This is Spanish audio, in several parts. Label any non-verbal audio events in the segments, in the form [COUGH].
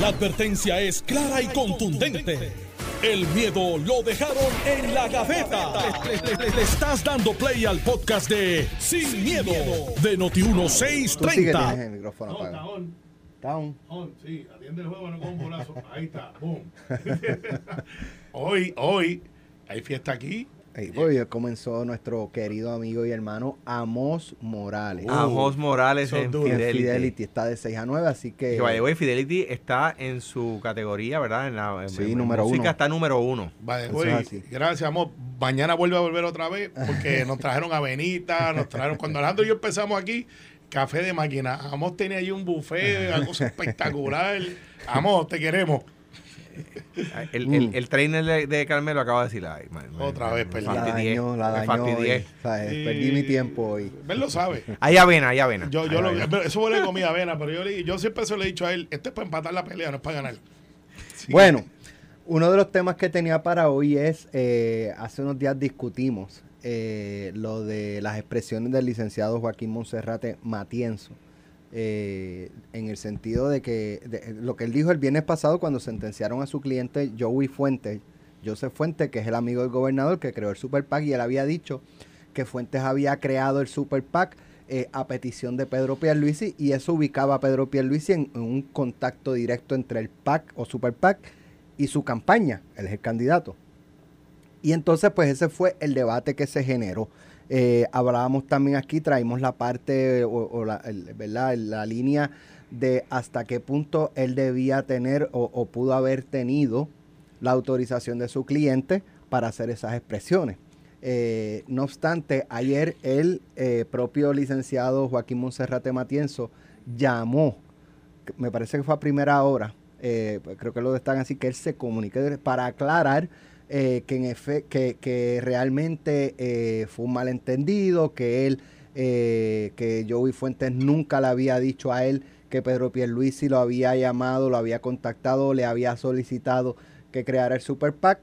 La advertencia es clara y contundente. El miedo lo dejaron en la gaveta. Le, le- le estás dando play al podcast de Sin, miedo, de Tú sí que tienes Noti1630. el micrófono No, apagado. está on. Está on. On, sí, atiende el juego, no con un bolazo. [LAUGHS] Ahí está, boom. [LAUGHS] hoy, hoy, hay fiesta aquí. Ahí, pues, comenzó nuestro querido amigo y hermano Amos Morales. Amos Morales son en Fidelity. Fidelity está de 6 a 9, así que way, Fidelity está en su categoría, ¿verdad? En la en- Sí, en número música uno. está número uno. Vale, güey, gracias, amor. Mañana vuelve a volver otra vez porque [LAUGHS] nos trajeron avenita, nos trajeron. Cuando Alejandro y yo empezamos aquí, café de máquina. Amos tenía allí un buffet, [LAUGHS] algo espectacular. Amos, te queremos. El, Mm. el, el trainer de, de Carmelo acaba de decir, ay, man, Otra vez perdí. la dañó, la me dañó. fastidié. hoy. ¿sabes? Perdí mi tiempo hoy. Él lo sabe. Hay avena, hay avena. Yo, yo Hay lo, avena. eso fue la comida avena, pero yo, le- yo siempre se lo he dicho a él, esto es para empatar la pelea, no es para ganar. Sí. Bueno, uno de los temas que tenía para hoy es, eh, hace unos días discutimos eh, lo de las expresiones del licenciado Joaquín Monserrate Matienzo, eh, en el sentido de que de- lo que él dijo el viernes pasado cuando sentenciaron a su cliente Joey Fuentes, Joseph Fuentes, que es el amigo del gobernador que creó el Super PAC, y él había dicho que Fuentes había creado el Super PAC eh, a petición de Pedro Pierluisi y eso ubicaba a Pedro Pierluisi en, en un contacto directo entre el PAC o Super PAC y su campaña, él es el candidato. Y entonces pues ese fue el debate que se generó. Eh, hablábamos también aquí, traímos la parte o, la, ¿verdad? la línea de hasta qué punto él debía tener o, pudo haber tenido la autorización de su cliente para hacer esas expresiones. Eh, no obstante, ayer el eh, propio licenciado Joaquín Monserrate Matienzo llamó, me parece que fue a primera hora, pues creo que lo están así, que él se comunique para aclarar eh, que, en efe- que, que realmente eh, fue un malentendido, que él, eh, que Joey Fuentes nunca le había dicho a él que Pedro Pierluisi lo había llamado, lo había contactado, le había solicitado que creara el Super PAC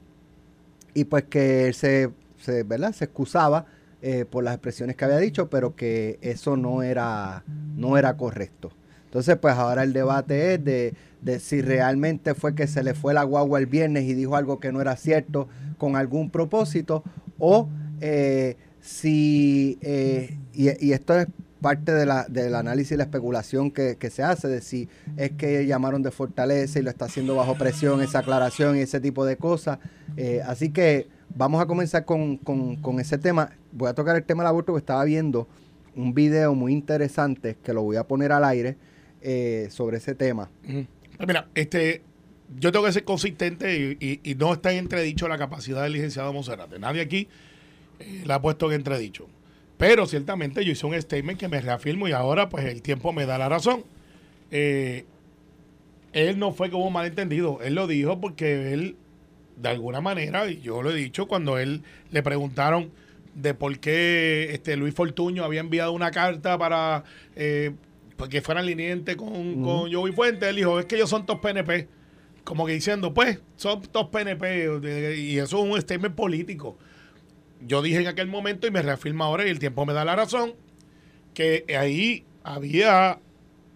y pues que él se, se, ¿verdad? se excusaba eh, por las expresiones que había dicho, pero que eso no era, no era correcto. Entonces, pues ahora el debate es de, de si realmente fue que se le fue la guagua el viernes y dijo algo que no era cierto con algún propósito, o eh, si, eh, y, y esto es parte de la, del análisis y la especulación que, que se hace, de si es que llamaron de fortaleza y lo está haciendo bajo presión, esa aclaración y ese tipo de cosas. Eh, así que vamos a comenzar con, con- con ese tema. Voy a tocar el tema del aborto, porque estaba viendo un video muy interesante que lo voy a poner al aire eh, sobre ese tema. Pues mira, este, yo tengo que ser consistente y, no está en entredicho la capacidad del licenciado Monserrate. Nadie aquí eh, la ha puesto en entredicho. Pero ciertamente yo hice un statement que me reafirmo y ahora pues el tiempo me da la razón. Eh, él no fue como un malentendido. Él lo dijo porque él, de alguna manera, y yo lo he dicho, cuando él le preguntaron de por qué este Luis Fortuño había enviado una carta para que fueran linientes con, con Joey Fuentes, él dijo, es que ellos son todos PNP. Como que diciendo, pues, son todos PNP. Y eso es un statement político. Yo dije en aquel momento y me reafirma ahora y el tiempo me da la razón, que ahí había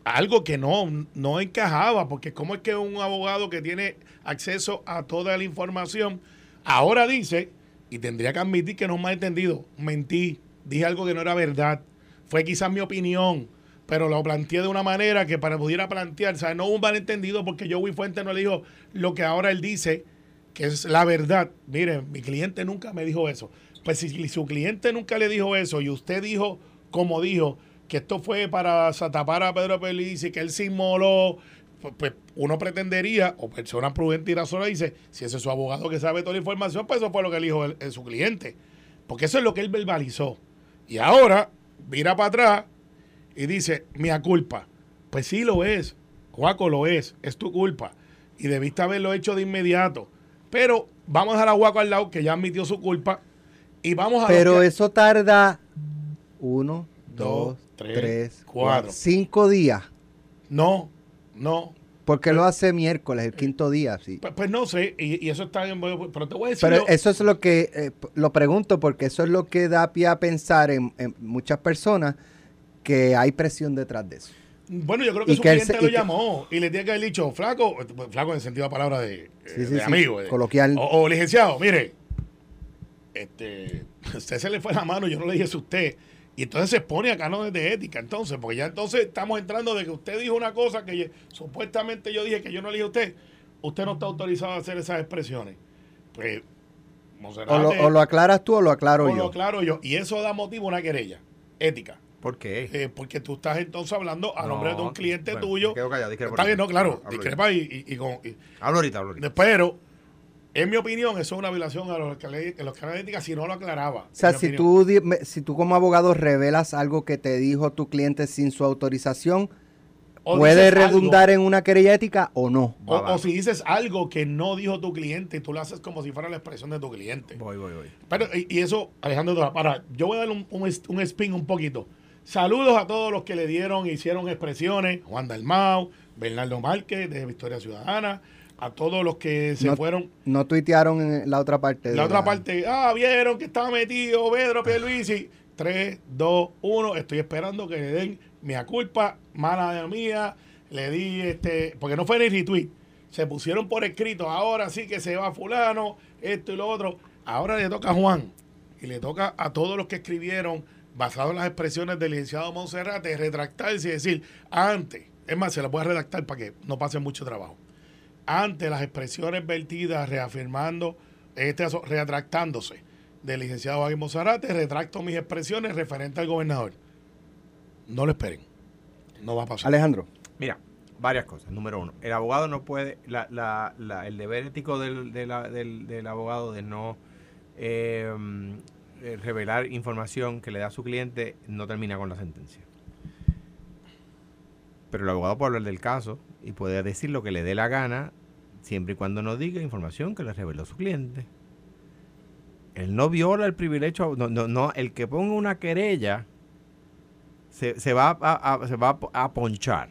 algo que no, no encajaba, porque cómo es que un abogado que tiene acceso a toda la información ahora dice, y tendría que admitir que no es un malentendido, mentí, dije algo que no era verdad, fue quizás mi opinión, pero lo planteé de una manera que para pudiera plantear, ¿sabes? No hubo un malentendido porque Joey Fuente no le dijo lo que ahora él dice, que es la verdad. Miren, mi cliente nunca me dijo eso. Pues si su cliente nunca le dijo eso y usted dijo, como dijo, que esto fue para tapar a Pedro Pelici, que él se inmoló, pues, pues, uno pretendería, o persona prudente y razonable dice, si ese es su abogado que sabe toda la información, pues eso fue lo que le dijo el- su cliente. Porque eso es lo que él verbalizó. Y ahora mira para atrás y dice, mía culpa. Pues sí lo es, Juaco lo es, es tu culpa. Y debiste haberlo hecho de inmediato. Pero vamos a dejar a Juaco al lado, que ya admitió su culpa. Y vamos a... Pero que- eso tarda uno, Dos, dos, tres, tres, cuatro. cinco días. No, no. Porque lo hace miércoles, el quinto día, sí. Pues, pues no sé, y, y eso está en... Pero te voy a decir... Pero eso es lo que, eh, lo pregunto porque eso es lo que da pie a pensar en, en muchas personas que hay presión detrás de eso. Bueno, yo creo que Y su que cliente se- lo que- llamó y le tiene que haber dicho, flaco, flaco en el sentido de palabra de, eh, Sí, de sí, amigo. coloquial. O, o licenciado, mire, este, [LAUGHS] usted se le fue la mano, yo no le dije eso a usted. Y entonces se expone a cánones de ética, entonces, porque ya entonces estamos entrando de que usted dijo una cosa que yo- supuestamente yo dije que yo no le dije a usted. Usted no está autorizado a hacer esas expresiones. Pues, O lo, o lo aclaras tú o lo aclaro o yo. lo aclaro yo. Y eso da motivo a una querella ética. ¿Por qué? Eh, porque tú estás entonces hablando a No, nombre de un cliente bueno, tuyo. quedo callado, discrepo Está bien, no, claro, Hablo discrepa y, y, y con. y- Hablo ahorita, hablo ahorita. pero, en mi opinión, eso es una violación a los, a los canales de ética si no lo aclaraba. O sea, si tú, si tú como abogado revelas algo que te dijo tu cliente sin su autorización, O ¿puede algo- redundar en una querella ética o no? O, Va, va. o si dices algo que no dijo tu cliente y tú lo haces como si fuera la expresión de tu cliente. Voy, voy, voy. Pero, y, y eso, Alejandro, para, yo voy a darle un, un spin un poquito. Saludos a todos los que le dieron, hicieron expresiones, Juan Dalmau, Bernardo Márquez de Victoria Ciudadana, a todos los que se No- fueron. No tuitearon en la otra parte. de La otra parte, ah, vieron que estaba metido Pedro Pierluisi. 3, 2, 1, estoy esperando que le den mi culpa, mala mía, le di este, porque no fue ni retweet, se pusieron por escrito, ahora sí que se va fulano, esto y lo otro, ahora le toca a Juan y le toca a todos los que escribieron basado en las expresiones del licenciado Monserrate, retractarse y decir, antes, es más, se las voy a redactar para que no pase mucho trabajo ante las expresiones vertidas reafirmando, este caso, retractándose del licenciado Joaquín Monserrate, retracto mis expresiones referente al gobernador. No lo esperen. No va a pasar. Alejandro, Mira, varias cosas. Número uno, el abogado no puede, la, la, la- el deber ético del, de la- del, del abogado de no eh, eh, revelar información que le da a su cliente no termina con la sentencia. Pero el abogado puede hablar del caso y puede decir lo que le dé la gana siempre y cuando no diga información que le reveló su cliente. Él no viola el privilegio, no, no, no, el que ponga una querella se, se va a, a- se va a, ponchar.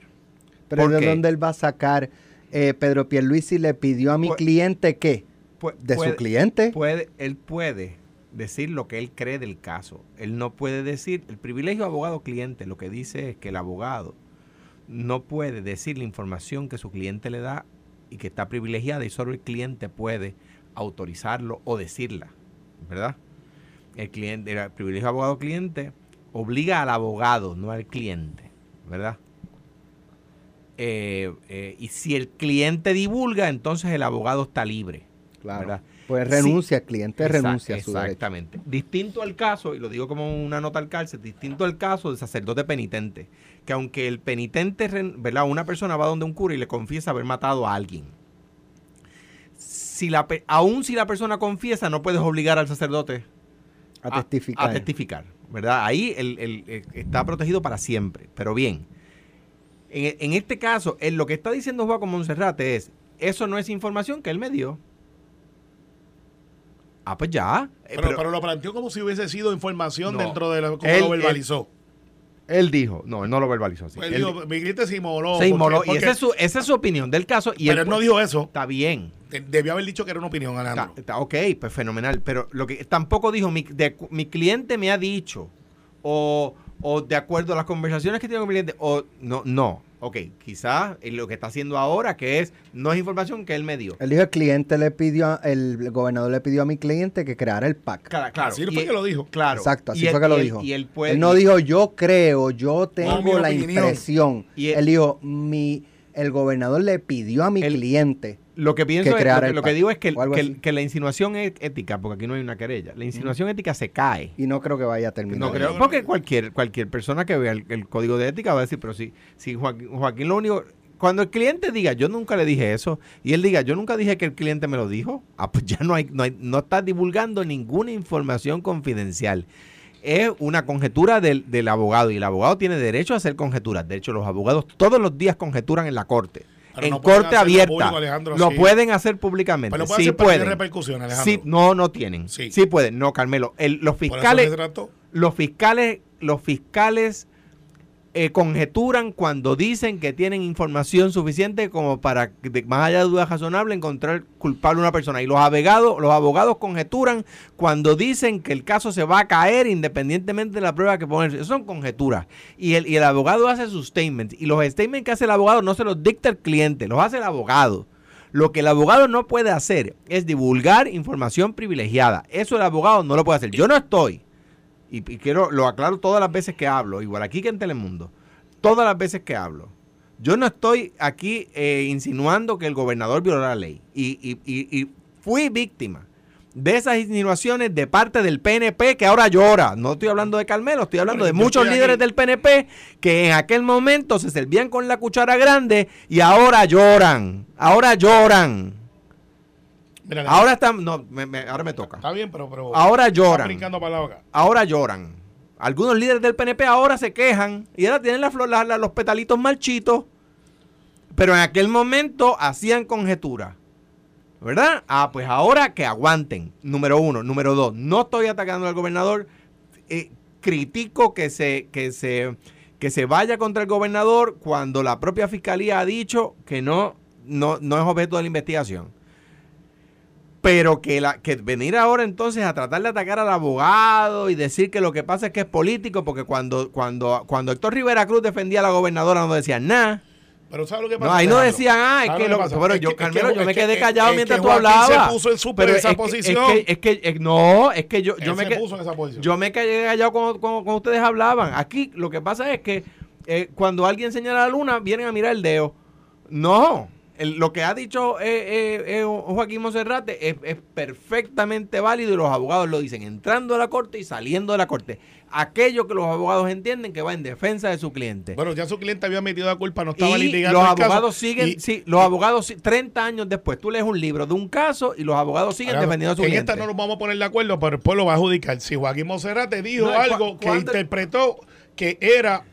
pero ¿Por ¿de dónde él va a sacar? Eh, Pedro Pierluisi le pidió a mi Pues- cliente qué? Pu- ¿De puede- su cliente? Puede, él puede decir lo que él cree del caso. Él no puede decir, el privilegio abogado-cliente lo que dice es que el abogado no puede decir la información que su cliente le da y que está privilegiada y solo el cliente puede autorizarlo o decirla, ¿verdad? El cliente, el privilegio abogado-cliente obliga al abogado, no al cliente, ¿verdad? Eh, eh, y si el cliente divulga, entonces el abogado está libre. Claro. ¿verdad? Pues Sí. renuncia, el cliente Exact- renuncia a su derecho. Exactamente. Distinto al caso, y lo digo como una nota al cárcel, distinto al caso del sacerdote penitente, que aunque el penitente, ¿verdad? Una persona va donde un cura y le confiesa haber matado a alguien. Si la, aún si la persona confiesa, no puedes obligar al sacerdote A testificar. a testificar, ¿verdad? Ahí el- el- el- está protegido para siempre. Pero bien, en, en este caso, en lo que está diciendo Juan Monserrate es, eso no es información que él me dio. Ah, pues ya. Eh, pero, pero lo planteó como si hubiese sido información No. dentro de lo, como Él- lo verbalizó. Él dijo, no, él no lo verbalizó así. Pues él dijo, mi cliente se inmoló. se porque- inmoló. y porque- esa es, su, esa es su opinión del caso. Y pero él no dijo eso. Está bien. De- Debió haber dicho que era una opinión, Está, Alejandro. está ok, pues fenomenal. Pero lo que tampoco dijo, mi, de- mi cliente me ha dicho, o, o de acuerdo a las conversaciones que tiene con mi cliente, o no, no. Ok, quizás lo que está haciendo ahora, que es, no es información que él me dio. Él dijo, el cliente le pidió, a- el gobernador le pidió a mi cliente que creara el PAC. Claro, claro. Así Y fue él- que lo dijo. Claro. Exacto, así Y él- fue que lo y él- dijo. Y él puede. él no y- dijo, yo creo, yo tengo la opinión. impresión. Y él- él, dijo, mi, el gobernador le pidió a mi Él- cliente. Lo que pienso que es, lo, que- lo que digo es que, la insinuación es ética, porque aquí no hay una querella. La insinuación ética se cae. Y no creo que vaya a terminar. No creo, porque que- cualquier cualquier persona que vea el, el código de ética va a decir, pero si, si Joaquín, Joaquín lo único... Cuando el cliente diga, yo nunca le dije eso, y él diga, yo nunca dije que el cliente me lo dijo, [LAUGHS] ah, pues ya no hay, no hay, no está divulgando ninguna información confidencial. Es una conjetura del, del abogado, y el abogado tiene derecho a hacer conjeturas. De hecho, los abogados todos los días conjeturan en la corte. Pero en no pueden corte abierta. público, lo sí. pueden hacer públicamente. Pero puede sí hacer pueden. repercusión, Alejandro. Sí, no, no tienen. Sí. Sí, pueden. No, Carmelo. El- los fiscales los fiscales, los fiscales eh, conjeturan cuando dicen que tienen información suficiente como para, más allá de dudas razonables, encontrar culpable a una persona. Y los abogados, los abogados conjeturan cuando dicen que el caso se va a caer independientemente de la prueba que ponen. Son conjeturas. Y el, y el abogado hace sus statements. Y los statements que hace el abogado no se los dicta el cliente, los hace el abogado. Lo que el abogado no puede hacer es divulgar información privilegiada. Eso el abogado no lo puede hacer. Yo no estoy y, quiero, lo aclaro todas las veces que hablo, igual aquí que en Telemundo, todas las veces que hablo, yo no estoy aquí eh, insinuando que el gobernador violó la ley. Y, y, fui víctima de esas insinuaciones de parte del PNP que ahora llora. No estoy hablando de Carmelo, estoy hablando de muchos líderes del PNP que en aquel momento se servían con la cuchara grande y ahora lloran. Ahora lloran ahora están, no, ahora me toca. Está bien, pero, pero ahora lloran. Ahora lloran. Algunos líderes del PNP ahora se quejan y ahora tienen la, los petalitos marchitos. Pero en aquel momento hacían conjetura. ¿Verdad? Ah, pues ahora que aguanten. Número uno. Número dos. No estoy atacando al gobernador. Eh, critico que se, que se, que se vaya contra el gobernador cuando la propia fiscalía ha dicho que no, no, no es objeto de la investigación. Pero que, la, que venir ahora entonces a tratar de atacar al abogado y decir que lo que pasa es que es político, porque cuando, cuando, cuando Héctor Rivera Cruz defendía a la gobernadora no decían nada. Pero ¿sabes lo que pasa? No, ahí no decían, ah, es que, lo, pero yo, Carmelo, yo me quedé callado mientras tú hablabas. se puso en super esa posición. Es que, es que, no, es que yo, yo me quedé, puso en esa posición. Yo me quedé callado cuando, cuando, ustedes hablaban. Aquí lo que pasa es que eh, cuando alguien señala la luna, vienen a mirar el dedo. No, lo que ha dicho eh, eh, eh, Joaquín Monserrate es, perfectamente válido y los abogados lo dicen entrando a la corte y saliendo de la corte. Aquello que los abogados entienden que va en defensa de su cliente. Bueno, ya su cliente había metido la culpa, no estaba y litigando. Los abogados siguen, sí, los abogados, 30 años después, tú lees un libro de un caso y los abogados siguen defendiendo a su cliente. En esta no nos vamos a poner de acuerdo, pero después lo va a adjudicar. Si Joaquín Monserrate dijo algo que interpretó que era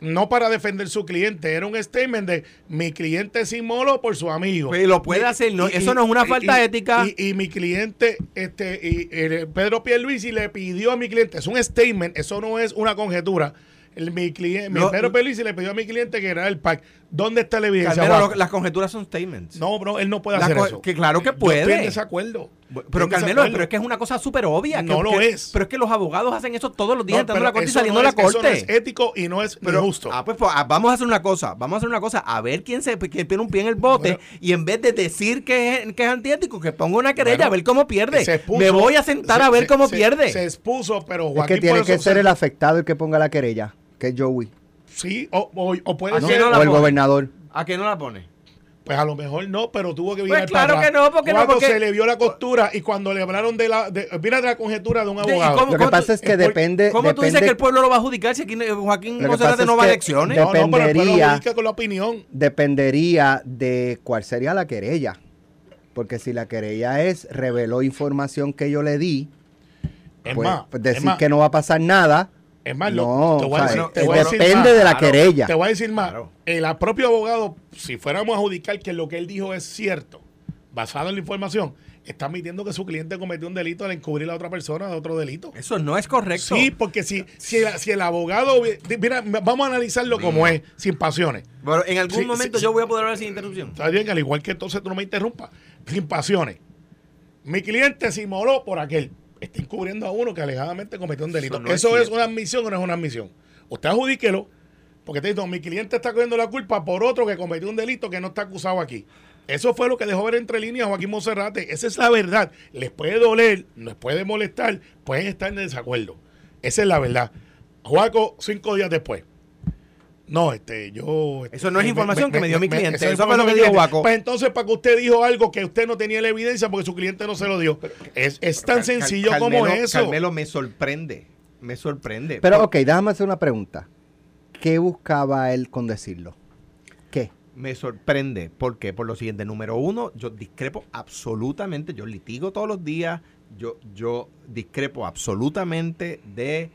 no para defender su cliente, era un statement de mi cliente se inmoló por su amigo. Pues lo puede hacer, no, eso no es una falta ética. Y, mi cliente, este, y, Pedro Pierluisi le pidió a mi cliente, es un statement, eso no es una conjetura. El, mi cliente, Pedro Pierluisi le pidió a mi cliente que era el pack. ¿Dónde está la evidencia? las conjeturas son statements. No, bro, él no puede hacer eso. Que claro que puede. Yo estoy en desacuerdo. Pero Carmelo, pero es que es una cosa súper obvia. No lo es. Pero es que los abogados hacen eso todos los días entrando a la corte y saliendo de la corte. Eso no es ético y no es justo. Ah, pues, pues ah, vamos a hacer una cosa. Vamos a hacer una cosa. A ver quién se que tiene un pie en el bote y en vez de decir que es, que es antiético, que ponga una querella a ver cómo pierde. Me voy a sentar a ver cómo pierde. Se expuso, pero Joaquín Es que tiene que ser el afectado el que ponga la querella, que es Joey. Sí, o, o, puede ser. o el gobernador. ¿A qué no la pone? Pues a lo mejor no, pero tuvo que venir pues claro que no, porque cuando no, porque... se le vio la costura y cuando le hablaron de la de, de la conjetura de un abogado. lo que pasa es que depende ¿Cómo tú dices que el pueblo lo va a adjudicar si aquí Joaquín Monserrate no va a elecciones? Dependería, no, con la opinión. Dependería de cuál sería la querella. Porque si la querella es reveló información que yo le di, es pues, más, pues decir que no va a pasar nada, es más, no, te voy a decir, depende de la querella. Te voy a decir más. El propio abogado, si fuéramos a adjudicar que lo que él dijo es cierto, basado en la información, está admitiendo que su cliente cometió un delito al encubrir a la otra persona de otro delito. Eso no es correcto. Sí, porque si, si, el, abogado. Mira, vamos a analizarlo como es, sin pasiones. Bueno, en algún momento yo voy a poder hablar sin interrupción. Está bien, al igual que entonces tú no me interrumpas. Sin pasiones. Mi cliente se inmoló por aquel está encubriendo a uno que alegadamente cometió un delito. Eso, es, una admisión o no es una admisión. Usted adjudíquelo, porque te digo, mi cliente está cogiendo la culpa por otro que cometió un delito que no está acusado aquí. Eso fue lo que dejó ver entre líneas Joaquín Monserrate. Esa es la verdad. Les puede doler, les puede molestar, pueden estar en desacuerdo. Esa es la verdad. Juaco, cinco días después. No, este, yo. Este, eso no es información que me dio mi cliente. eso fue lo que dijo Guaco. Pues entonces, para que usted dijo algo que usted no tenía la evidencia porque su cliente no se lo dio. es, tan sencillo como eso. Carmelo me sorprende. Me sorprende. Pero, ok, déjame hacer una pregunta. ¿Qué buscaba él con decirlo? ¿Qué? Me sorprende. ¿Por qué? Por lo siguiente. Número uno, yo discrepo absolutamente. Yo litigo todos los días. Yo, yo discrepo absolutamente de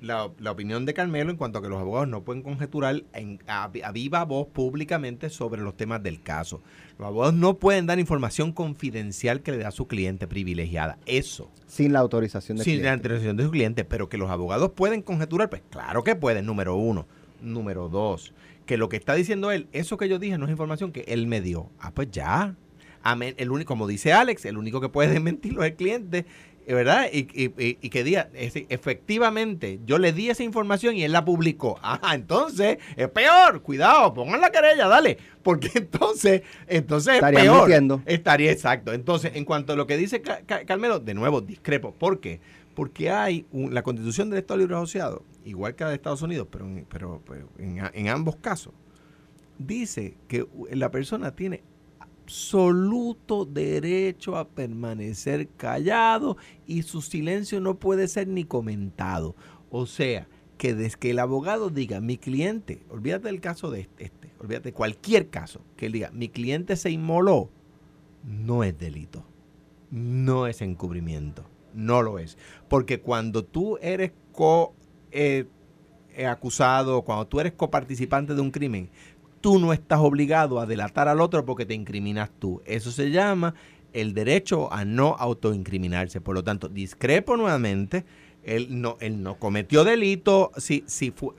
la, opinión de Carmelo en cuanto a que los abogados no pueden conjeturar en, a, viva voz públicamente sobre los temas del caso. Los abogados no pueden dar información confidencial que le da a su cliente privilegiada. Eso. Sin la autorización de Sin la autorización de su cliente, pero que los abogados pueden conjeturar, pues claro que pueden, número uno. Número dos, que lo que está diciendo él, eso que yo dije no es información que él me dio. Ah, pues ya. Amén. El único, como dice Alex, el único que puede [LAUGHS] desmentirlo es el cliente ¿verdad? Y, que diga, efectivamente, yo le di esa información y él la publicó. Ah, entonces es peor. Cuidado, pongan la querella, dale. Porque [LAUGHS] entonces, entonces es peor. Estaría exacto. Entonces, en cuanto a lo que dice Carmelo, de nuevo, discrepo. ¿Por qué? Porque hay la constitución del Estado Libre Asociado, igual que la de Estados Unidos, pero, pero, en ambos casos, dice que la persona tiene absoluto derecho a permanecer callado y su silencio no puede ser ni comentado. O sea, que desde que el abogado diga, mi cliente, olvídate del caso de este, este olvídate cualquier caso, que él diga, mi cliente se inmoló, no es delito, no es encubrimiento, no lo es. Porque cuando tú eres co... Eh, acusado, cuando tú eres coparticipante de un crimen, tú no estás obligado a delatar al otro porque te incriminas tú. Eso se llama el derecho a no autoincriminarse. Por lo tanto, discrepo nuevamente, él no, él no cometió delito, si, si fue...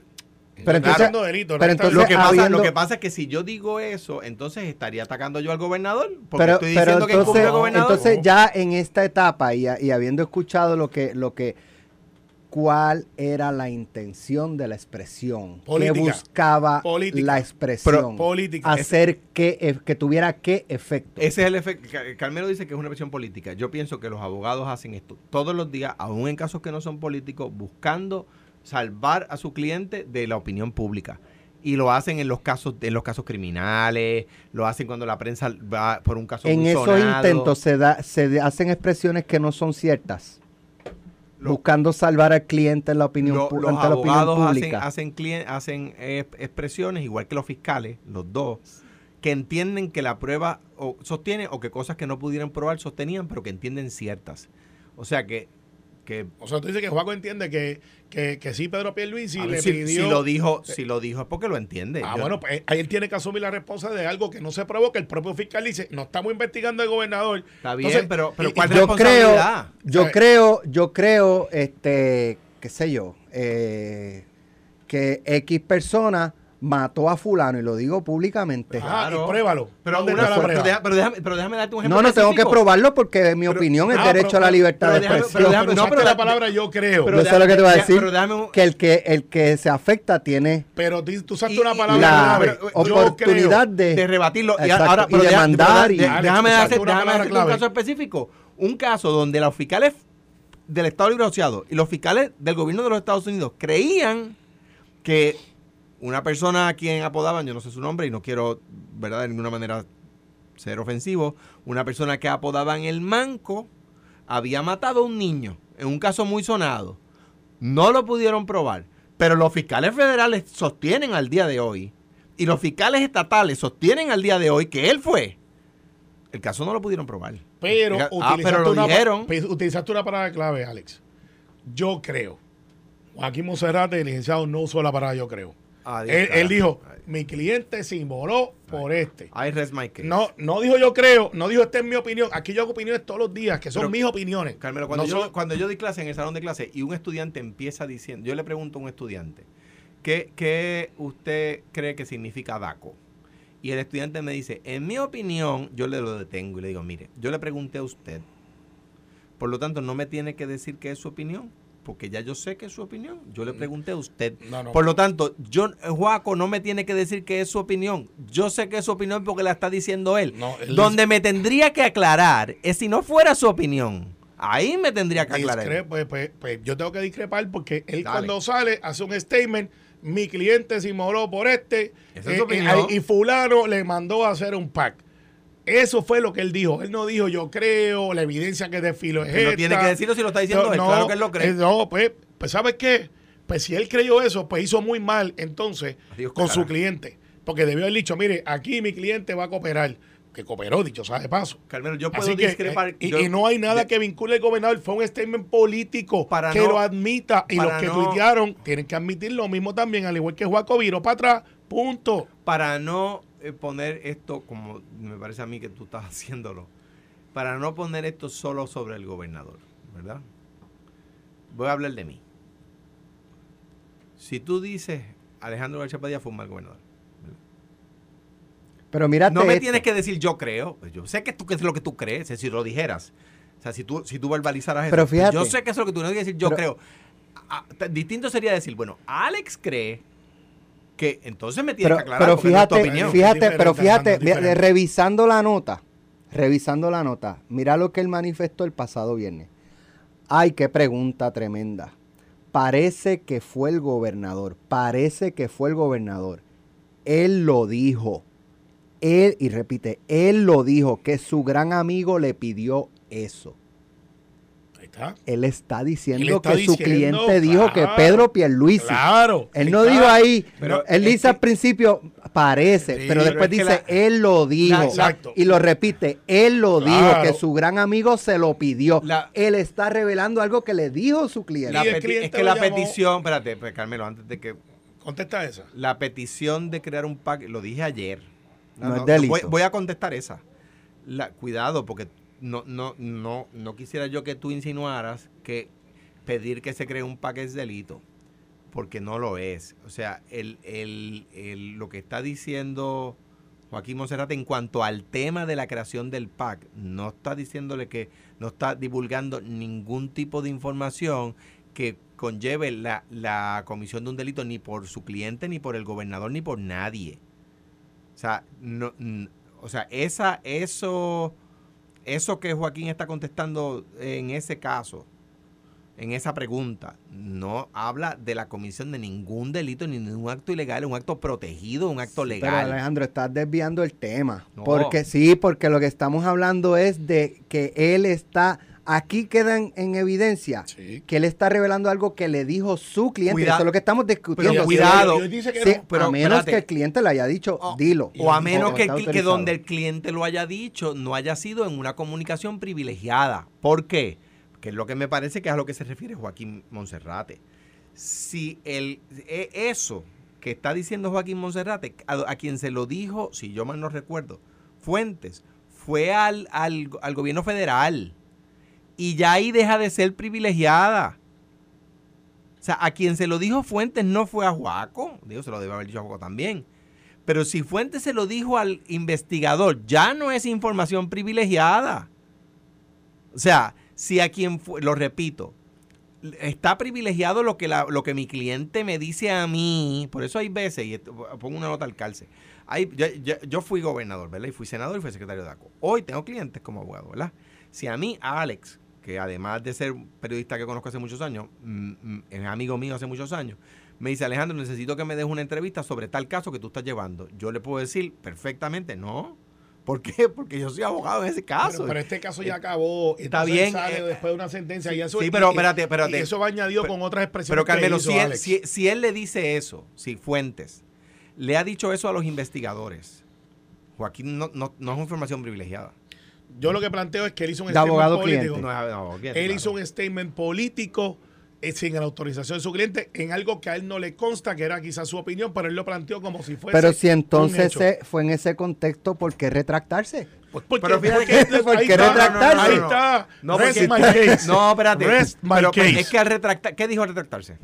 Pero entonces, delito, pero entonces lo, que pasa, lo que pasa es que si yo digo eso, entonces estaría atacando yo al gobernador. Porque estoy diciendo que entonces, gobernador. Entonces, ya en esta etapa y, y habiendo escuchado lo que, lo que cuál era la intención de la expresión, política, que buscaba la expresión, política, hacer que, que tuviera qué efecto. Ese es el efecto. Carmelo dice que es una expresión política. Yo pienso que los abogados hacen esto todos los días, aún en casos que no son políticos, buscando salvar a su cliente de la opinión pública. Y lo hacen en los casos en los casos criminales, lo hacen cuando la prensa va por un caso En esos intentos se da se hacen expresiones que no son ciertas buscando salvar al cliente en la opinión, los abogados pública. Hacen, hacen, hacen expresiones, igual que los fiscales, los dos, que entienden que la prueba o sostiene o que cosas que no pudieran probar sostenían, pero que entienden ciertas. O sea que o sea, tú dices que Juaco entiende que, que, que sí Pedro Pierluisi le si, pidió... Si lo, dijo, si lo dijo es porque lo entiende. Ah, bueno, pues ahí él tiene que asumir la responsabilidad de algo que no se probó, que el propio fiscal dice, no estamos investigando al gobernador. Está bien, pero, pero ¿cuál yo creo, yo creo, yo creo, este, qué sé yo, eh, que X persona mató a fulano y lo digo públicamente. Claro. pruébalo. Pero, pero, déjame, pero, déjame, darte un ejemplo. No, no tengo que probarlo porque en mi opinión es derecho a la libertad de expresión. no, pero la palabra yo creo. Pero eso es lo que te voy a decir. Que el que el que se afecta tiene Pero tú usaste una palabra la oportunidad de, de rebatirlo y, ahora, y demandar y, déjame hacer un caso específico. Un caso donde los fiscales del Estado Libre Asociado y los fiscales del gobierno de los Estados Unidos creían que una persona a quien apodaban, yo no sé su nombre y no quiero, ¿verdad?, de ninguna manera ser ofensivo, una persona que apodaban el manco había matado a un niño en un caso muy sonado. No lo pudieron probar, pero los fiscales federales sostienen al día de hoy y los fiscales estatales sostienen al día de hoy que él fue. El caso no lo pudieron probar. Pero, ah, pero lo dijeron. Utilizaste una palabra clave, Alex. Yo creo. Joaquín Monserrate, licenciado, no usó la palabra yo creo. Él, dijo, mi cliente se involó por este. No, no dijo yo creo, no dijo esta es mi opinión. Aquí yo hago opiniones todos los días, que son mis opiniones. Carmelo, cuando, yo, cuando yo di clase en el salón de clase y un estudiante empieza diciendo, yo le pregunto a un estudiante, ¿qué, qué usted cree que significa DACO? Y el estudiante me dice, en mi opinión, yo le lo detengo y le digo, mire, yo le pregunté a usted, por lo tanto, no me tiene que decir qué es su opinión porque ya yo sé que es su opinión. Yo le mm. pregunté a usted. Por lo tanto, yo, Juaco no me tiene que decir que es su opinión. Yo sé que es su opinión porque la está diciendo él. Donde me tendría que aclarar es si no fuera su opinión. Ahí me tendría que aclarar. Pues, pues, pues, yo tengo que discrepar porque él cuando sale hace un statement. Mi cliente se inmoló por este eh, eh, y fulano le mandó a hacer un pack. Eso fue lo que él dijo. Él no dijo yo creo, la evidencia que desfilo es No tiene que decirlo si lo está diciendo él, claro que él lo cree. Eh, no, pues, pues ¿sabes qué? Pues si él creyó eso, pues hizo muy mal entonces con su cliente. Porque debió haber dicho, mire, aquí mi cliente va a cooperar. Que cooperó, dicho sea de paso. Carmelo, yo puedo discrepar. Eh, y, no hay nada que vincule al gobernador. Fue un statement político para que lo admita. Y los que tuitearon tienen que admitir lo mismo también, al igual que Juaco viró para atrás. Punto. Para no poner esto, como me parece a mí que tú estás [LAUGHS] haciéndolo, para no poner esto solo sobre el gobernador, ¿verdad? Voy a hablar de mí. Si tú dices Alejandro García Padilla fue un mal gobernador. Pero mira, No me tienes que decir yo creo. Pues yo sé que tú que es lo que tú crees, si lo dijeras. O sea, si tú, si tú verbalizaras Pero eso. pues fíjate. yo sé que eso es lo que tú no tienes que decir yo Pero- creo. Distinto sería decir, bueno, Alex cree que entonces me tienes Pero, que aclarar pero es tu fíjate, opinión. fíjate, pero fíjate, diferente. revisando la nota, revisando la nota, mira lo que él manifestó el pasado viernes. Ay, qué pregunta tremenda. Parece que fue el gobernador, parece que fue el gobernador. Él lo dijo. Él, y repite, él lo dijo, que su gran amigo le pidió eso. Está. Él está diciendo Él está que su cliente dijo que Pedro Pierluisi. Claro. Él no está. dijo ahí, Pero él dice al principio, parece, Sí, pero después dice, la- él lo dijo. Exacto. Y lo repite, él lo dijo, que su gran amigo se lo pidió. La- él está revelando algo que le dijo su cliente. Es que la llamó- petición, espérate, pues, Carmelo, antes de que Contesta esa. la petición de crear un pack, lo dije ayer. No es delito. Voy, voy a contestar esa. La, cuidado, porque no, no, no, no quisiera yo que tú insinuaras que pedir que se cree un pack es delito, porque no lo es. O sea, el, el- el- lo que está diciendo Joaquín Monserrate en cuanto al tema de la creación del PAC, no está diciéndole que no está divulgando ningún tipo de información que conlleve la, la comisión de un delito ni por su cliente, ni por el gobernador, ni por nadie. O sea, no, o sea esa, eso, eso que Joaquín está contestando en ese caso, en esa pregunta, no habla de la comisión de ningún delito, ni de un acto ilegal, es un acto protegido, un acto Pero legal. Alejandro, estás desviando el tema. No. Porque sí, porque lo que estamos hablando es de que él está, aquí quedan en evidencia Sí. que él está revelando algo que le dijo su cliente. Cuida- Eso es lo que estamos discutiendo. Pero cuidado. Sí, no. pero a menos espérate. que el cliente le haya dicho, O- dilo. O a menos que, donde el cliente lo haya dicho no haya sido en una comunicación privilegiada. ¿Por qué? Que es lo que me parece que es a lo que se refiere Joaquín Monserrate. Si el, e- eso que está diciendo Joaquín Monserrate, a, a quien se lo dijo, si yo mal no recuerdo, Fuentes, fue al, al, al gobierno federal. Y ya ahí deja de ser privilegiada. O sea, a quien se lo dijo Fuentes no fue a Juaco. Digo, se lo debe haber dicho a Juaco también. Pero si Fuentes se lo dijo al investigador, ya no es información privilegiada. O sea, si a quien fue, lo repito, está privilegiado lo que, la- lo que mi cliente me dice a mí. Por eso hay veces, y pongo una nota al calce. Yo, yo- yo fui gobernador, ¿verdad? Y fui senador y fui secretario de ACO. Hoy tengo clientes como abogado, ¿verdad? Si a mí, a Alex, que además de ser un periodista que conozco hace muchos años, mm, mm, es amigo mío hace muchos años, me dice, Alejandro, necesito que me des una entrevista sobre tal caso que tú estás llevando. Yo le puedo decir perfectamente, no. ¿Por qué? [LAUGHS] Porque yo soy abogado en ese caso. Pero, pero este caso ya acabó. Está bien, Sale eh, después de una sentencia. y eso, sí, pero espérate, espérate. eso va añadido Pero- con otras expresiones. Pero Carmelo, hizo si él, si, si él le dice eso, si Fuentes le ha dicho eso a los investigadores, Joaquín no, no, no es información privilegiada. Yo lo que planteo es que él hizo un De statement abogado político. cliente. No no, Él claro. hizo un statement político eh, sin la autorización de su cliente en algo que a él no le consta, que era quizás su opinión, pero él lo planteó como si fuese. Pero si un entonces hecho. se- fue en ese contexto, ¿por qué retractarse? Pues porque, Pero fíjate porque- que- ¿por ahí qué está, retractarse? Ahí está. No, Rest porque- my case. No, espérate. Rest my pero pues, case. es que al retractar, ¿qué dijo al retractarse?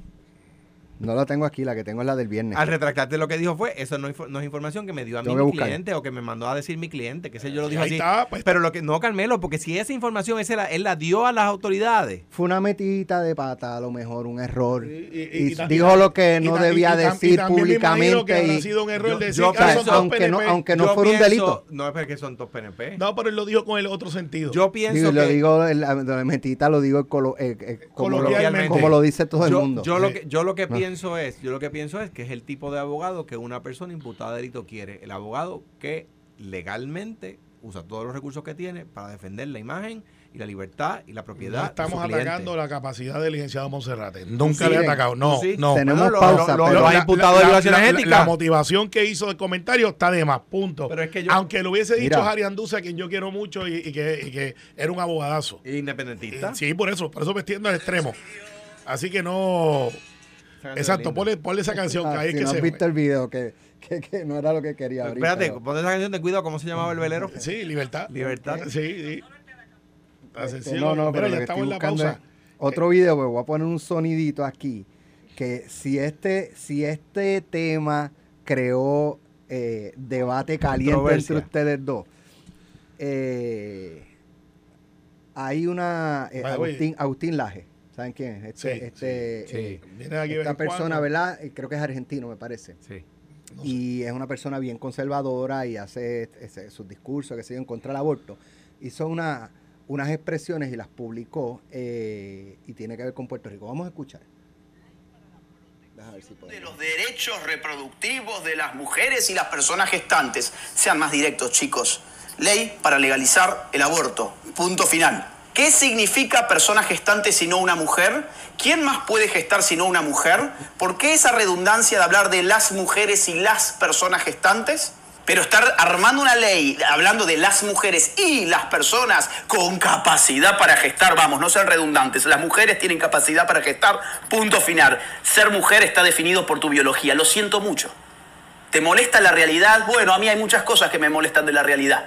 No lo tengo aquí, la que tengo es la del viernes. Al retractarte lo que dijo fue, eso no, es información que me dio a mí que mi buscar. cliente o que me mandó a decir mi cliente, que sé yo lo dijo Ahí así. está, pues. Pero lo que no, Carmelo, porque si esa información esa la- él la dio a las autoridades. Fue una metidita de pata, a lo mejor, un error. Y- Y, y- y- y ta- dijo lo que no debía y tam- y decir que públicamente. habrá y- sido un error yo- decir yo que son aunque, no, aunque no Yo fuera un pienso- delito. No, es porque son dos PNP. No, pero él lo dijo con el otro sentido. Yo pienso Digo, lo que... digo, la, la metidita lo digo colo- eh, eh, como, lo, Coloquialmente. como lo dice todo el mundo. Yo lo que, yo lo que No. Pienso es, yo lo que pienso es que es el tipo de abogado que una persona imputada de delito quiere. El abogado que legalmente usa todos los recursos que tiene para defender la imagen y la libertad y la propiedad. No de estamos su cliente. atacando la capacidad del licenciado Monserrate. Nunca Sí, le he atacado. No, sí. no. Tenemos pausa, lo- lo- pero- lo has La- imputado la- de la- violaciones la- éticas. La motivación que hizo del comentario está de más, punto. Pero es que yo- Aunque lo hubiese dicho. Harry Anduce, a quien yo quiero mucho y, y que, y que era un abogadazo. Independentista. Sí, por eso, por eso me extiendo al extremo. Así que no. Exacto, ponle, ponle esa canción que Ah, ahí es si que no se. has visto el video, que, que, que no era lo que quería abrir. Espérate, pero- pon esa canción de cuidado, ¿cómo se llamaba el velero? Sí, libertad. Libertad. Sí, sí. Este, no, no, pero lo ya que estamos en la buscando pausa. es otro video, pues voy a poner un sonidito aquí que si este, si este tema creó eh, debate caliente entre ustedes dos, eh, hay una eh. Agustín, Agustín Laje, ¿saben quién es? Este, Sí, este, sí, eh, sí. Esta cuando. persona, ¿verdad? Eh, Creo que es argentino, me parece. Sí. No sé. y es una persona bien conservadora y hace ese- sus discursos que se en contra del aborto. Hizo una, unas expresiones y las publicó eh, y tiene que ver con Puerto Rico. Vamos a escuchar. Déjame ver si de los derechos reproductivos de las mujeres y las personas gestantes. Sean más directos, chicos. Ley para legalizar el aborto. Punto final. ¿Qué significa persona gestante si no una mujer? ¿Quién más puede gestar si no una mujer? ¿Por qué esa redundancia de hablar de las mujeres y las personas gestantes? Pero estar armando una ley hablando de las mujeres y las personas con capacidad para gestar, vamos, no sean redundantes. Las mujeres tienen capacidad para gestar, punto final. Ser mujer está definido por tu biología. Lo siento mucho. ¿Te molesta la realidad? Bueno, a mí hay muchas cosas que me molestan de la realidad.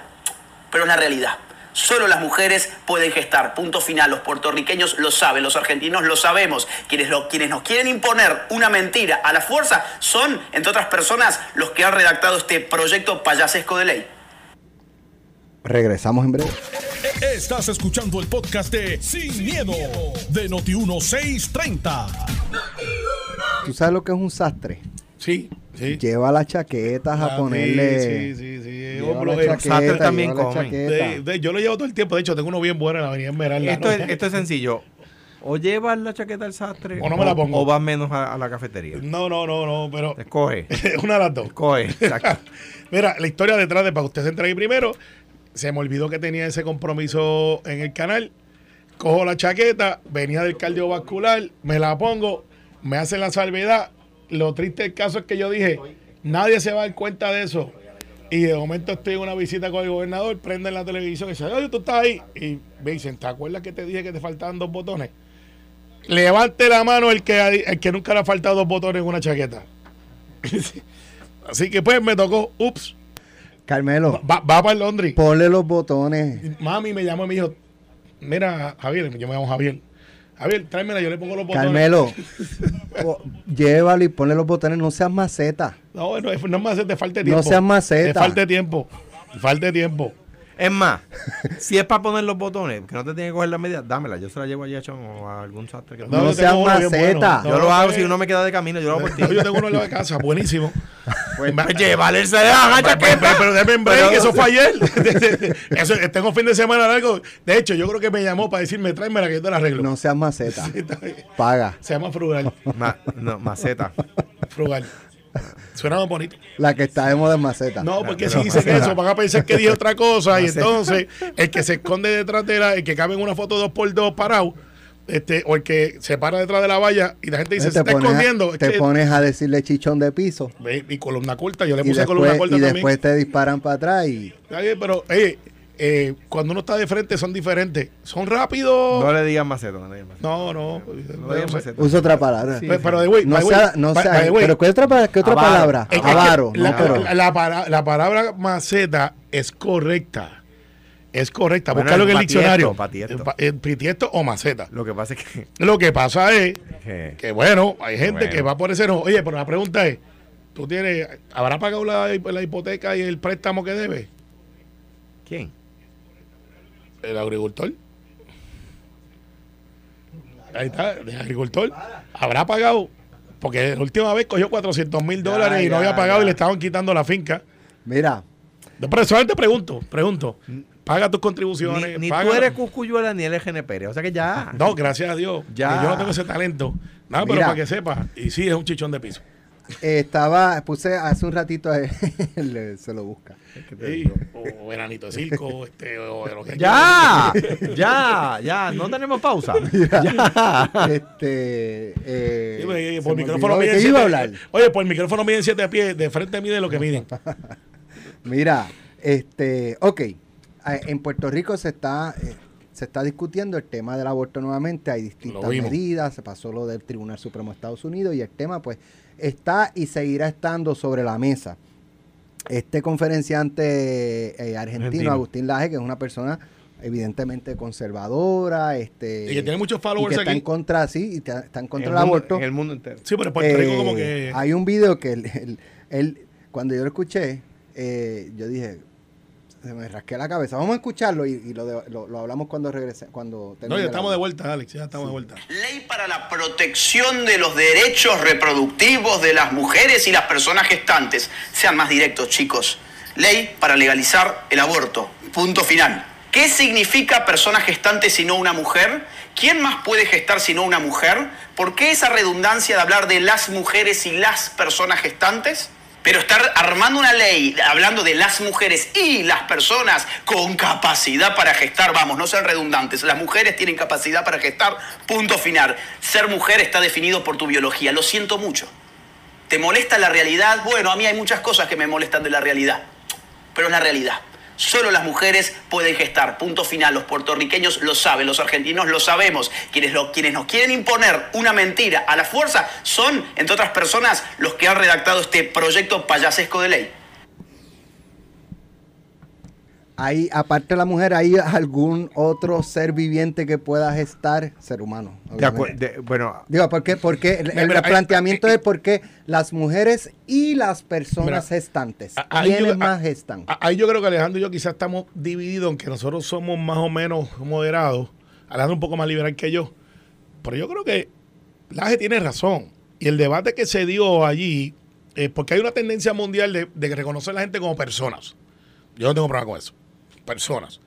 Pero es la realidad. Solo las mujeres pueden gestar. Punto final. Los puertorriqueños lo saben, los argentinos lo sabemos. Quienes, lo- quienes nos quieren imponer una mentira a la fuerza son, entre otras personas, los que han redactado este proyecto payasesco de ley. Regresamos en breve. Estás escuchando el podcast de Sin, miedo, de Noti1630. ¿Tú sabes lo que es un sastre? Sí, sí. Lleva las chaquetas a ponerle... Sí, sí, sí. Yo, lo- chaqueta, sastres también lleva la comen. chaqueta. de- de- yo lo llevo todo el tiempo. De hecho, tengo uno bien bueno en la avenida Esmeralda. Esto, ¿no? es, esto es sencillo. O llevas la chaqueta al sastre O no me la pongo. o vas menos a, a la cafetería. No, no, no, no, pero Escoge. [LAUGHS] una de las dos. Escoge. [LAUGHS] Exacto. Mira, la historia detrás de para que usted se entre ahí primero. Se me olvidó que tenía ese compromiso en el canal. Cojo la chaqueta, venía del cardiovascular, me la pongo, me hacen la salvedad. Lo triste del caso es que yo dije, nadie se va a dar cuenta de eso. Y de momento estoy en una visita con el gobernador, prenden la televisión y dicen, oye, tú estás ahí. Y me dicen, ¿te acuerdas que te dije que te faltaban dos botones? Levante la mano el que, el que nunca le ha faltado dos botones en una chaqueta. [LAUGHS] Así que pues me tocó, ups, Carmelo, va, va para el Londres. ponle los botones. Mami me llamó y me dijo, mira, Javier, yo me llamo Javier. Javier, tráemela, yo le pongo los botones. Carmelo, po- llévalo y ponle los botones. No seas maceta. No, es- no es más, te falta tiempo. No seas maceta. Te falta tiempo. Te falta tiempo. Es más, si es para poner los botones, que no te tiene que coger la media, dámela. Yo se la llevo a Jason o a algún sastre. Que No yo seas maceta. bueno. yo No, lo hago eh, si uno me queda de camino, yo lo hago por ti. no, Yo tengo uno en la casa, buenísimo. Pues sedán, Pero, chaqueta. pero déjame en break, eso fue ayer. [LAUGHS] Eso, tengo fin de semana largo. De hecho, yo creo que me llamó para decirme, tráemela que yo te la arreglo. No seas maceta. Paga. Se llama frugal. Ma- no, maceta. Frugal. Suena más bonito. La que está de moda es maceta. No, porque si dicen eso, van a pensar que dije otra cosa. y entonces, el que se esconde detrás de la, el que cabe en una foto dos por dos parado, este, o el que se para detrás de la valla y la gente dice, se está escondiendo. a, es te que- pones a decirle chichón de piso. Y columna corta, yo le puse columna corta y también. después te disparan para atrás y Está bien, pero, oye, eh, cuando uno está de frente son diferentes. Son rápidos. No le digas maceta, no. No, no. No usa otra palabra. Sí, Pero, de güey, No sea, no sea, pero ¿qué otra, qué otra Avaro. palabra? es que- Avaro, la, no, pero la- la para- la palabra maceta es correcta. Es correcta. Bueno, Búscalo en el patiesto, diccionario. patiesto. Eh, pa- eh, Pitiesto o maceta. Lo que pasa es que. [LAUGHS] Lo que pasa es que- que, bueno, hay gente Bueno. que va por ese no. Oye, pero la pregunta es: ¿tú tienes, ¿habrá pagado la, la hipoteca y el préstamo que debe? ¿Quién? El agricultor. Ahí está, el agricultor. ¿Habrá pagado? Porque la última vez cogió 400 mil dólares y no ya, había pagado ya. y le estaban quitando la finca. mira, Pero solamente pregunto, pregunto. Paga tus contribuciones. Ni, ni paga- tú eres Cuscuyuela ni el GNP. O sea que ya. No, gracias a Dios. Ya. que Yo no tengo ese talento. Nada, pero Mira. para que sepa. Y sí, es un chichón de piso. eh, estaba, puse hace un ratito, [LAUGHS] le- se lo busca. Sí, o veranito de circo, [LAUGHS] este, o de lo que Ya, ya, ya. No tenemos pausa. [LAUGHS] Ya. Este, eh, Sí, por micrófono miden qué iba a siete- hablar. Oye, por el micrófono miden siete pies, de frente mide lo que miden. Mira, este, ok, eh, en Puerto Rico se está, eh, se está discutiendo el tema del aborto nuevamente, hay distintas medidas, se pasó lo del Tribunal Supremo de Estados Unidos y el tema pues está y seguirá estando sobre la mesa. Este conferenciante eh, argentino, Argentino. Agustín Laje, que es una persona evidentemente conservadora, este Y que tiene muchos y followers que está aquí. en contra, sí, y está, está en contra el del aborto. en el mundo entero. Sí, pero en Puerto Rico Eh, como que... Hay un video que él, él- él- cuando yo lo escuché, eh, yo dije, se me rasqué la cabeza. Vamos a escucharlo y, y lo, de- lo, lo hablamos cuando regrese, cuando No, ya estamos de audio. vuelta, Alex, ya estamos de vuelta. Ley para la protección de los derechos reproductivos de las mujeres y las personas gestantes. Sean más directos, chicos. Ley para legalizar el aborto. Punto final. ¿Qué significa persona gestante si no una mujer? ¿Quién más puede gestar si no una mujer? ¿Por qué esa redundancia de hablar de las mujeres y las personas gestantes? Pero estar armando una ley hablando de las mujeres y las personas con capacidad para gestar, vamos, no sean redundantes, las mujeres tienen capacidad para gestar, punto final. Ser mujer está definido por tu biología, lo siento mucho. ¿Te molesta la realidad? Bueno, a mí hay muchas cosas que me molestan de la realidad, pero es la realidad. Solo las mujeres pueden gestar, punto final. Los puertorriqueños lo saben, los argentinos lo sabemos. Quienes, quienes nos quieren imponer una mentira a la fuerza son, entre otras personas, los que han redactado este proyecto payasesco de ley. Hay, aparte de la mujer, ¿hay algún otro ser viviente que pueda gestar? Ser humano. De bueno, Digo, ¿por qué? Porque el, el Mira, planteamiento hay- es por qué las mujeres y las personas Mira, gestantes. ¿Quiénes más gestan? Ahí yo creo que Alejandro y yo quizás estamos divididos, aunque nosotros somos más o menos moderados. Alejandro un poco más liberal que yo. Pero yo creo que Laje tiene razón. Y el debate que se dio allí, eh, porque hay una tendencia mundial de, de reconocer a la gente como personas. Yo no tengo problema con eso. Personas.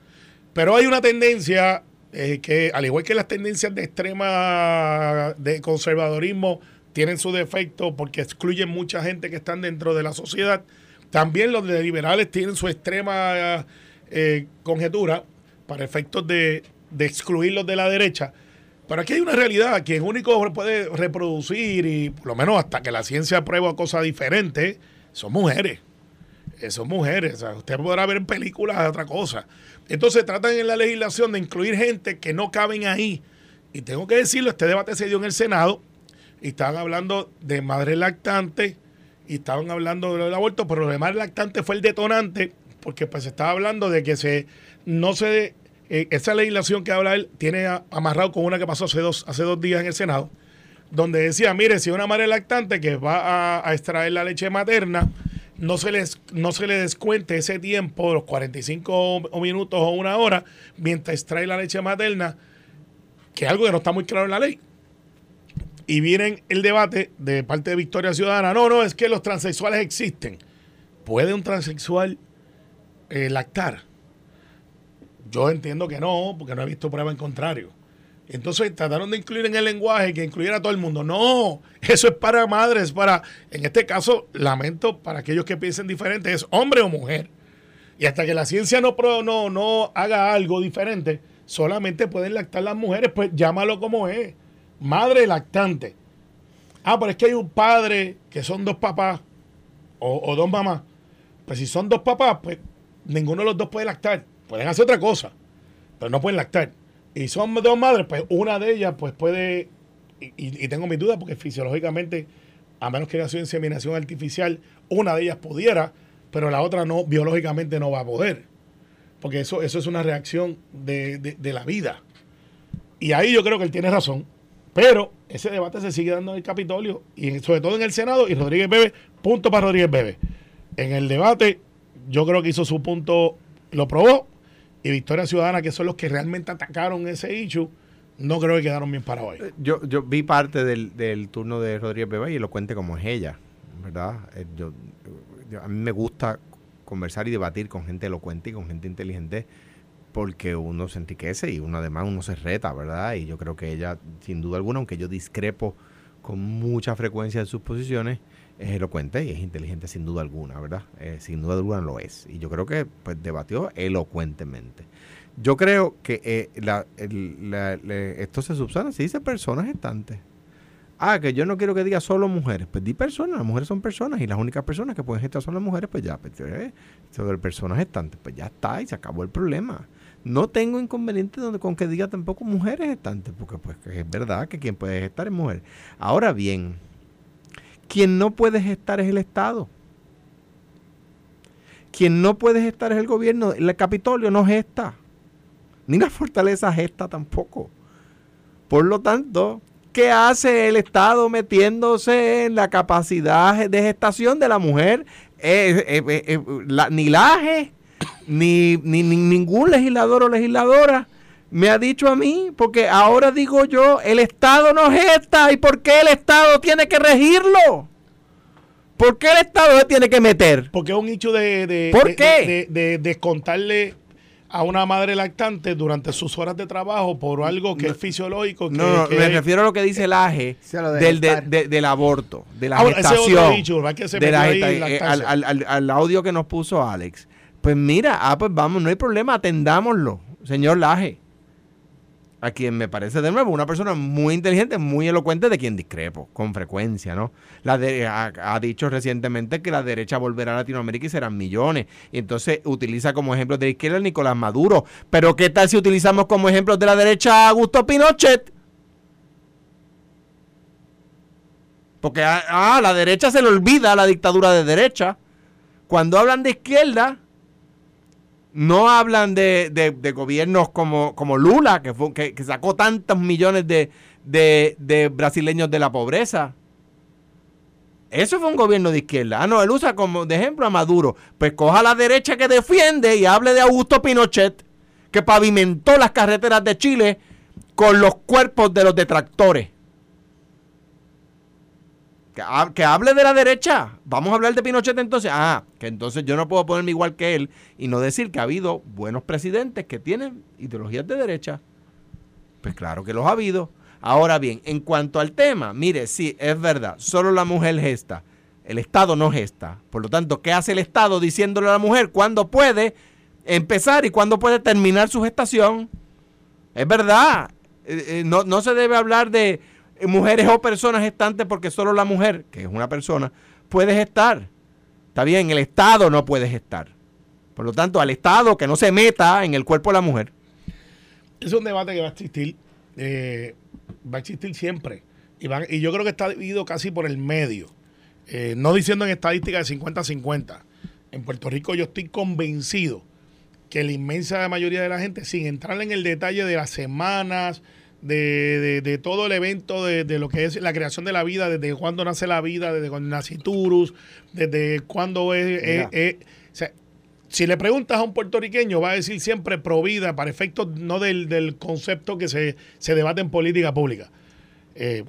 Pero hay una tendencia eh, que, al igual que las tendencias de extrema de conservadorismo, tienen su defecto porque excluyen mucha gente que están dentro de la sociedad. También los liberales tienen su extrema eh, conjetura para efectos de, de excluirlos de la derecha. Pero aquí hay una realidad, quien único puede reproducir y por lo menos hasta que la ciencia prueba cosas diferentes, son mujeres. Eh, son mujeres. O sea, usted podrá ver en películas otra cosa. Entonces tratan en la legislación de incluir gente que no caben ahí. Y tengo que decirlo, este debate se dio en el Senado y estaban hablando de madres lactantes y estaban hablando del aborto, pero lo de madre lactante fue el detonante porque pues se estaba hablando de que se no se eh, esa legislación que habla él tiene amarrado con una que pasó hace dos hace dos días en el Senado donde decía, mire, si una madre lactante que va a extraer la leche materna, no se, les, no se le descuente ese tiempo, los 45 o- minutos o una hora, mientras extrae la leche materna, que es algo que no está muy claro en la ley. Y viene el debate de parte de Victoria Ciudadana, no, no, es que los transexuales existen. ¿Puede un transexual eh, lactar? Yo entiendo que no, porque no he visto prueba en contrario. Entonces trataron de incluir en el lenguaje que incluyera a todo el mundo. No, eso es para madres, para, en este caso, lamento para aquellos que piensen diferente, es hombre o mujer. Y hasta que la ciencia no, no, no haga algo diferente, solamente pueden lactar las mujeres, pues llámalo como es. Madre lactante. Ah, pero es que hay un padre que son dos papás o dos mamás. Pues si son dos papás, pues ninguno de los dos puede lactar. Pueden hacer otra cosa, pero no pueden lactar. Y son dos madres, pues una de ellas pues puede, y, tengo mis dudas porque fisiológicamente, a menos que haya sido inseminación artificial, una de ellas pudiera, pero la otra no, biológicamente no va a poder. Porque eso, eso es una reacción de, de- la vida. Y ahí yo creo que él tiene razón. Pero ese debate se sigue dando en el Capitolio y sobre todo en el Senado. Y Rodríguez Bebe, punto para Rodríguez Bebe. En el debate, yo creo que hizo su punto, lo probó. Y Victoria Ciudadana, que son los que realmente atacaron ese issue, no creo que quedaron bien parados ahí. yo, yo vi parte del, del turno de Rodríguez Bebe y elocuente como es ella, ¿verdad? Eh, yo- a mí me gusta conversar y debatir con gente elocuente y con gente inteligente porque uno se enriquece y uno además uno se reta, ¿verdad? Y yo creo que ella, sin duda alguna, aunque yo discrepo con mucha frecuencia de sus posiciones, es elocuente y es inteligente sin duda alguna, ¿verdad? Eh, sin duda alguna lo es. Y yo creo que pues debatió elocuentemente. Yo creo que eh, la- el- la- le- esto se subsana, se dice personas gestantes. Ah, que yo no quiero que diga solo mujeres. Pues di personas, las mujeres son personas y las únicas personas que pueden gestar son las mujeres, pues ya, pues, eh, sobre personas gestantes, pues ya está y se acabó el problema. No tengo inconveniente con que diga tampoco mujeres gestantes, porque pues es verdad que quien puede gestar es mujer. Ahora bien, quien no puede gestar es el Estado. Quien no puede gestar es el gobierno. El Capitolio no gesta. Ni una fortaleza gesta tampoco. Por lo tanto, ¿qué hace el Estado metiéndose en la capacidad de gestación de la mujer? Eh, eh, eh, ni LAGE, ni, ni, ningún legislador o legisladora me ha dicho a mí, porque ahora digo yo, el Estado no gesta. ¿Y por qué el Estado tiene que regirlo? ¿Por qué el Estado se tiene que meter? Porque es un hecho de, de, ¿Por qué? de descontarle a una madre lactante durante sus horas de trabajo por algo que es fisiológico. no, me refiero a lo que dice el AGE del, del aborto, de la gestación. al, audio que nos puso Alex. Pues mira, ah, pues vamos, no hay problema, atendámoslo, señor Laje a quien me parece de nuevo una persona muy inteligente, muy elocuente, de quien discrepo con frecuencia, ¿no? Ha, dicho recientemente que la derecha volverá a Latinoamérica y serán millones. Y entonces utiliza como ejemplo de izquierda Nicolás Maduro. Pero ¿qué tal si utilizamos como ejemplo de la derecha a Augusto Pinochet? Porque a, ah, la derecha se le olvida la dictadura de derecha. Cuando hablan de izquierda, no hablan de, gobiernos como, como Lula, que, fue, que, sacó tantos millones de, brasileños de la pobreza. Eso fue un gobierno de izquierda. Ah, no, él usa como de ejemplo a Maduro. Pues coja la derecha que defiende y hable de Augusto Pinochet, que pavimentó las carreteras de Chile con los cuerpos de los detractores. Que, hable de la derecha. Vamos a hablar de Pinochet entonces. Ah, que entonces yo no puedo ponerme igual que él y no decir que ha habido buenos presidentes que tienen ideologías de derecha. Pues claro que los ha habido. Ahora bien, en cuanto al tema, mire, sí, es verdad, solo la mujer gesta. El Estado no gesta. Por lo tanto, ¿qué hace el Estado diciéndole a la mujer cuándo puede empezar y cuándo puede terminar su gestación? Es verdad. Eh, eh, no, no se debe hablar de, mujeres o personas gestantes porque solo la mujer, que es una persona, puede gestar. Está bien, el Estado no puede gestar. Por lo tanto, al Estado que no se meta en el cuerpo de la mujer. Es un debate que va a existir, eh, va a existir siempre. Y, y, yo creo que está dividido casi por el medio. Eh, no diciendo en estadística de 50-50. En Puerto Rico yo estoy convencido que la inmensa mayoría de la gente, sin entrar en el detalle de las semanas, de, de, todo el evento de, de, lo que es la creación de la vida, desde cuándo nace la vida, desde cuando nace Turus, desde cuándo es... si le preguntas a un puertorriqueño, va a decir siempre pro vida, para efectos no del, del concepto que se, se, debate en política pública. Eh,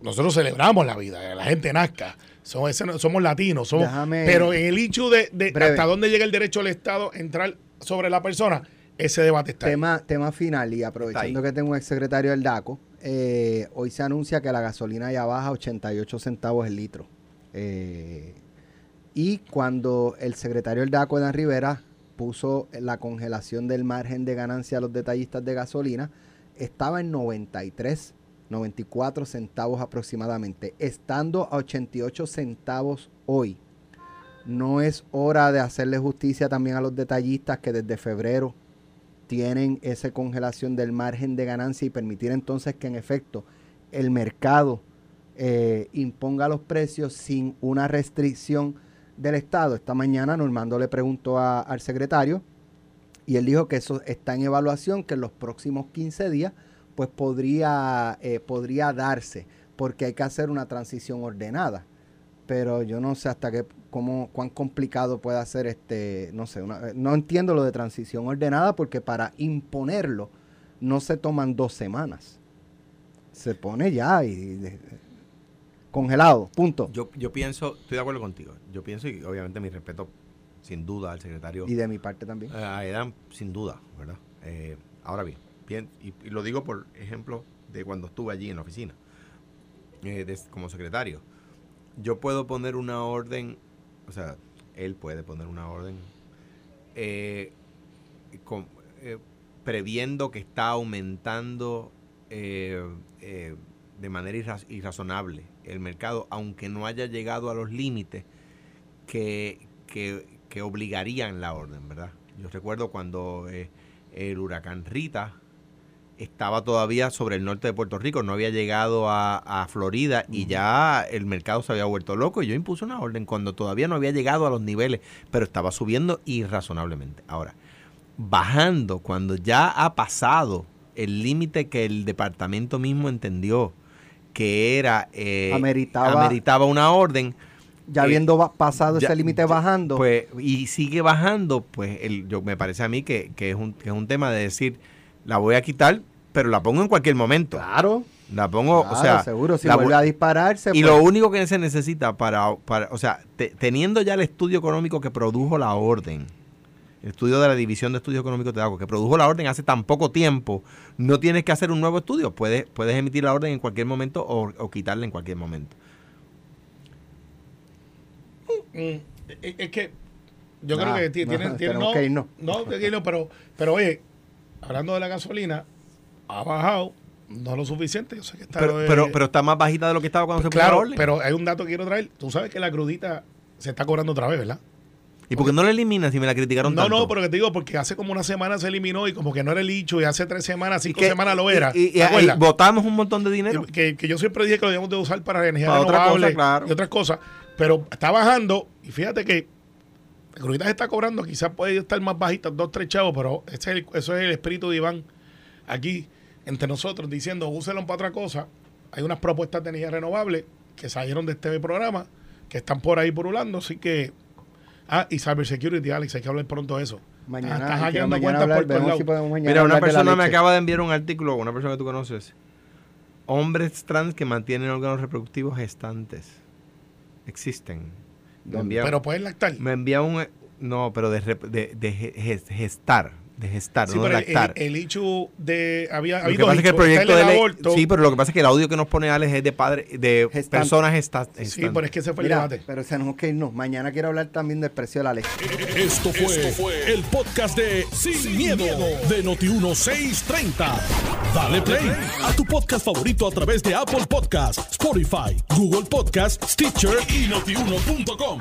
nosotros celebramos la vida, la gente nazca, somos, somos latinos, somos, pero en el hecho de, hasta dónde llega el derecho del Estado entrar sobre la persona, ese debate está tema, Tema final, y aprovechando que tengo un exsecretario del DACO, eh, hoy se anuncia que la gasolina ya baja 88 centavos el litro. Eh, y cuando el secretario del DACO, Dan Rivera, puso la congelación del margen de ganancia a los detallistas de gasolina, estaba en 93, 94 centavos aproximadamente, estando a 88 centavos hoy. No es hora de hacerle justicia también a los detallistas que desde febrero tienen esa congelación del margen de ganancia y permitir entonces que en efecto el mercado eh, imponga los precios sin una restricción del Estado. Esta mañana Normando le preguntó al secretario y él dijo que eso está en evaluación, que en los próximos 15 días pues podría, eh, podría darse, porque hay que hacer una transición ordenada. Pero yo no sé hasta qué cómo, cuán complicado puede ser este, no sé, no entiendo lo de transición ordenada porque para imponerlo no se toman dos semanas. Se pone ya y, congelado, punto. Yo, yo pienso, estoy de acuerdo contigo, yo pienso y obviamente mi respeto sin duda al secretario. Y de mi parte también. A Edan, sin duda, ¿verdad? Eh, ahora bien, bien y, lo digo por ejemplo de cuando estuve allí en la oficina, eh, como secretario. Yo puedo poner una orden o sea, él puede poner una orden eh, eh, previendo que está aumentando eh, de manera irrazonable el mercado, aunque no haya llegado a los límites que, que obligarían la orden, ¿verdad? Yo recuerdo cuando el huracán Rita estaba todavía sobre el norte de Puerto Rico, no había llegado a, Florida y ya el mercado se había vuelto loco y yo impuse una orden cuando todavía no había llegado a los niveles, pero estaba subiendo irrazonablemente. Ahora, bajando cuando ya ha pasado el límite que el departamento mismo entendió que era eh, Ameritaba- ameritaba una orden Ya Eh, habiendo pasado ya- ese límite bajando, pues y sigue bajando pues el, yo me parece a mí que, que es un, que es un tema de decir la voy a quitar pero la pongo en cualquier momento. Claro, la pongo claro, o sea seguro, si la vuelve a dispararse, y pues, lo único que se necesita para, para o sea, te- teniendo ya el estudio económico que produjo la orden, el estudio de la División de Estudios Económicos de Agua, que produjo la orden hace tan poco tiempo, no tienes que hacer un nuevo estudio, puedes, puedes emitir la orden en cualquier momento o, o quitarla en cualquier momento. Mm, es, es que yo Nah, creo que ti- no, [LAUGHS] no, que no, que irnos, pero, pero oye, hablando de la gasolina, ha bajado, no lo suficiente, yo sé que está Pero, de- pero, pero está más bajita de lo que estaba cuando se puso la claro, orden. pero hay un dato que quiero traer, tú sabes que la crudita se está cobrando otra vez, ¿verdad? ¿Y por qué no la eliminan si me la criticaron No, tanto? no, pero que te digo, porque hace como una semana se eliminó y como que no era el hecho y hace tres semanas, cinco que- semanas lo era. Y, y- ¿te y- botamos un montón de dinero. que, que yo siempre dije que lo debíamos de usar para energía Para otra renovable cosa, claro. y otras cosas. Pero está bajando y fíjate que se está cobrando, quizás puede estar más bajita, dos, tres chavos, pero ese es el- eso es el espíritu de Iván aquí entre nosotros diciendo úselo para otra cosa. Hay unas propuestas de energía renovable que salieron de este programa que están por ahí purulando, así que... Ah, y cybersecurity, Alex, hay que hablar pronto de eso. mañana, Estás quiero hackeando mañana cuentas hablar, por todos si Mira, una persona me acaba de enviar un artículo, una persona que tú conoces. Hombres trans que mantienen órganos reproductivos gestantes. Existen. Envía, Pero pueden lactar. me envía un... No, pero de, de, de ge- ges- gestar. De gestar, Sí, no de el, lactar. el, el hecho de... Había, Lo que pasa es que el proyecto de del ley... aborto. Sí, pero lo que pasa es que el audio que nos pone Alex es de padre, de Gestante. personas gesta- Sí, pero es que ese fue el Mira, debate. pero tenemos que irnos. Mañana quiero hablar también del precio de la leche. Esto fue, el podcast de Sin, miedo, de Noti1630. Dale play a tu podcast favorito a través de Apple Podcasts, Spotify, Google Podcasts, Stitcher y notiuno.com.